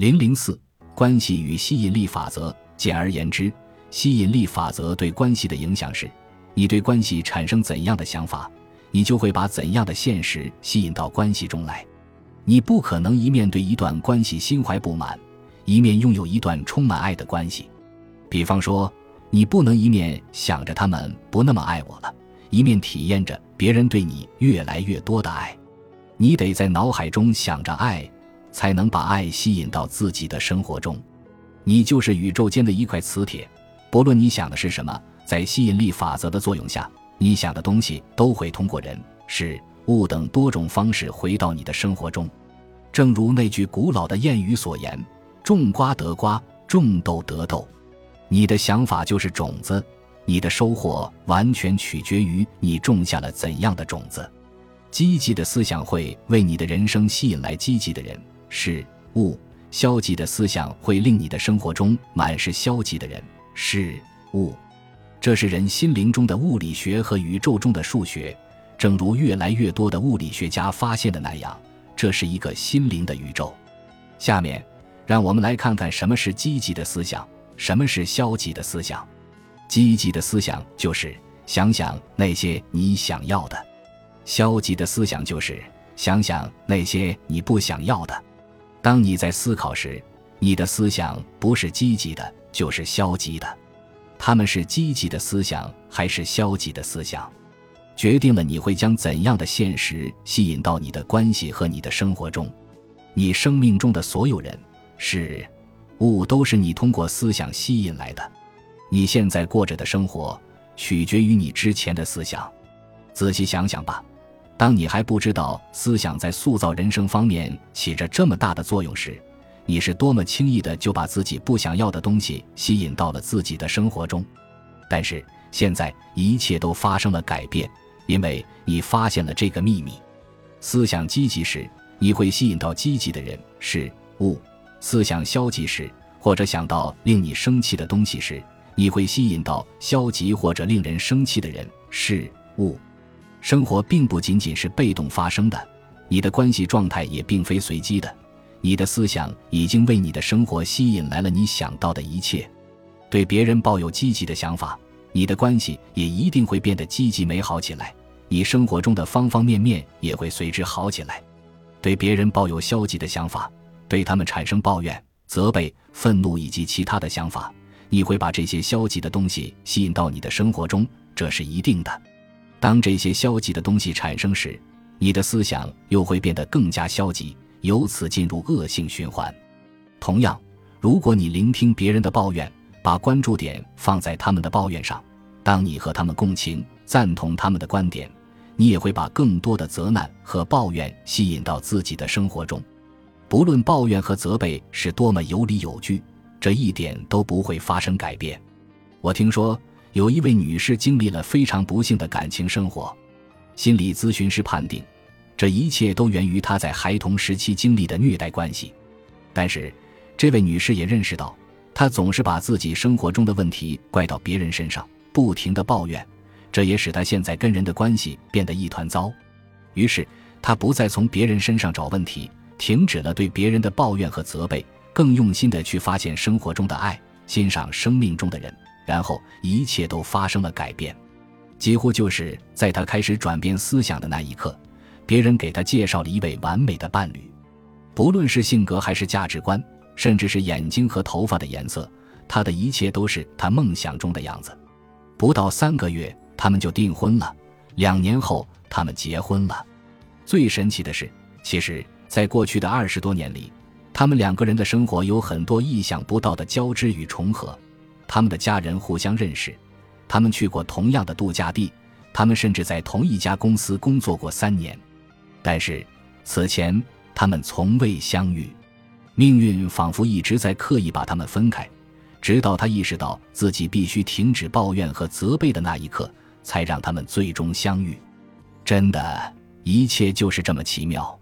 零零四关系与吸引力法则。简而言之，吸引力法则对关系的影响是：你对关系产生怎样的想法，你就会把怎样的现实吸引到关系中来。你不可能一面对一段关系心怀不满，一面拥有一段充满爱的关系。比方说，你不能一面想着他们不那么爱我了，一面体验着别人对你越来越多的爱。你得在脑海中想着爱，才能把爱吸引到自己的生活中。你就是宇宙间的一块磁铁，不论你想的是什么，在吸引力法则的作用下，你想的东西都会通过人、事、物等多种方式回到你的生活中。正如那句古老的谚语所言：“种瓜得瓜，种豆得豆。”你的想法就是种子，你的收获完全取决于你种下了怎样的种子。积极的思想会为你的人生吸引来积极的人、事、物。消极的思想会令你的生活中满是消极的人、事物，这是人心灵中的物理学和宇宙中的数学。正如越来越多的物理学家发现的那样，这是一个心灵的宇宙。下面，让我们来看看什么是积极的思想，什么是消极的思想。积极的思想就是想想那些你想要的，消极的思想就是想想那些你不想要的。当你在思考时，你的思想不是积极的，就是消极的。他们是积极的思想还是消极的思想，决定了你会将怎样的现实吸引到你的关系和你的生活中。你生命中的所有人、事、物都是你通过思想吸引来的。你现在过着的生活，取决于你之前的思想。仔细想想吧。当你还不知道思想在塑造人生方面起着这么大的作用时，你是多么轻易的就把自己不想要的东西吸引到了自己的生活中。但是现在一切都发生了改变，因为你发现了这个秘密：思想积极时，你会吸引到积极的人、事物；思想消极时，或者想到令你生气的东西时，你会吸引到消极或者令人生气的人、事物。生活并不仅仅是被动发生的，你的关系状态也并非随机的。你的思想已经为你的生活吸引来了你想到的一切。对别人抱有积极的想法，你的关系也一定会变得积极美好起来。你生活中的方方面面也会随之好起来。对别人抱有消极的想法，对他们产生抱怨、责备、愤怒以及其他的想法，你会把这些消极的东西吸引到你的生活中，这是一定的。当这些消极的东西产生时，你的思想又会变得更加消极，由此进入恶性循环。同样，如果你聆听别人的抱怨，把关注点放在他们的抱怨上，当你和他们共情、赞同他们的观点，你也会把更多的责难和抱怨吸引到自己的生活中。不论抱怨和责备是多么有理有据，这一点都不会发生改变。我听说。有一位女士经历了非常不幸的感情生活，心理咨询师判定，这一切都源于她在孩童时期经历的虐待关系。但是，这位女士也认识到，她总是把自己生活中的问题怪到别人身上，不停的抱怨，这也使她现在跟人的关系变得一团糟。于是，她不再从别人身上找问题，停止了对别人的抱怨和责备，更用心的去发现生活中的爱，欣赏生命中的人。然后一切都发生了改变，几乎就是在他开始转变思想的那一刻，别人给他介绍了一位完美的伴侣，不论是性格还是价值观，甚至是眼睛和头发的颜色，他的一切都是他梦想中的样子。不到三个月，他们就订婚了，两年后他们结婚了。最神奇的是，其实，在过去的二十多年里，他们两个人的生活有很多意想不到的交织与重合。他们的家人互相认识，他们去过同样的度假地，他们甚至在同一家公司工作过三年。但是此前他们从未相遇，命运仿佛一直在刻意把他们分开，直到他意识到自己必须停止抱怨和责备的那一刻，才让他们最终相遇。真的，一切就是这么奇妙。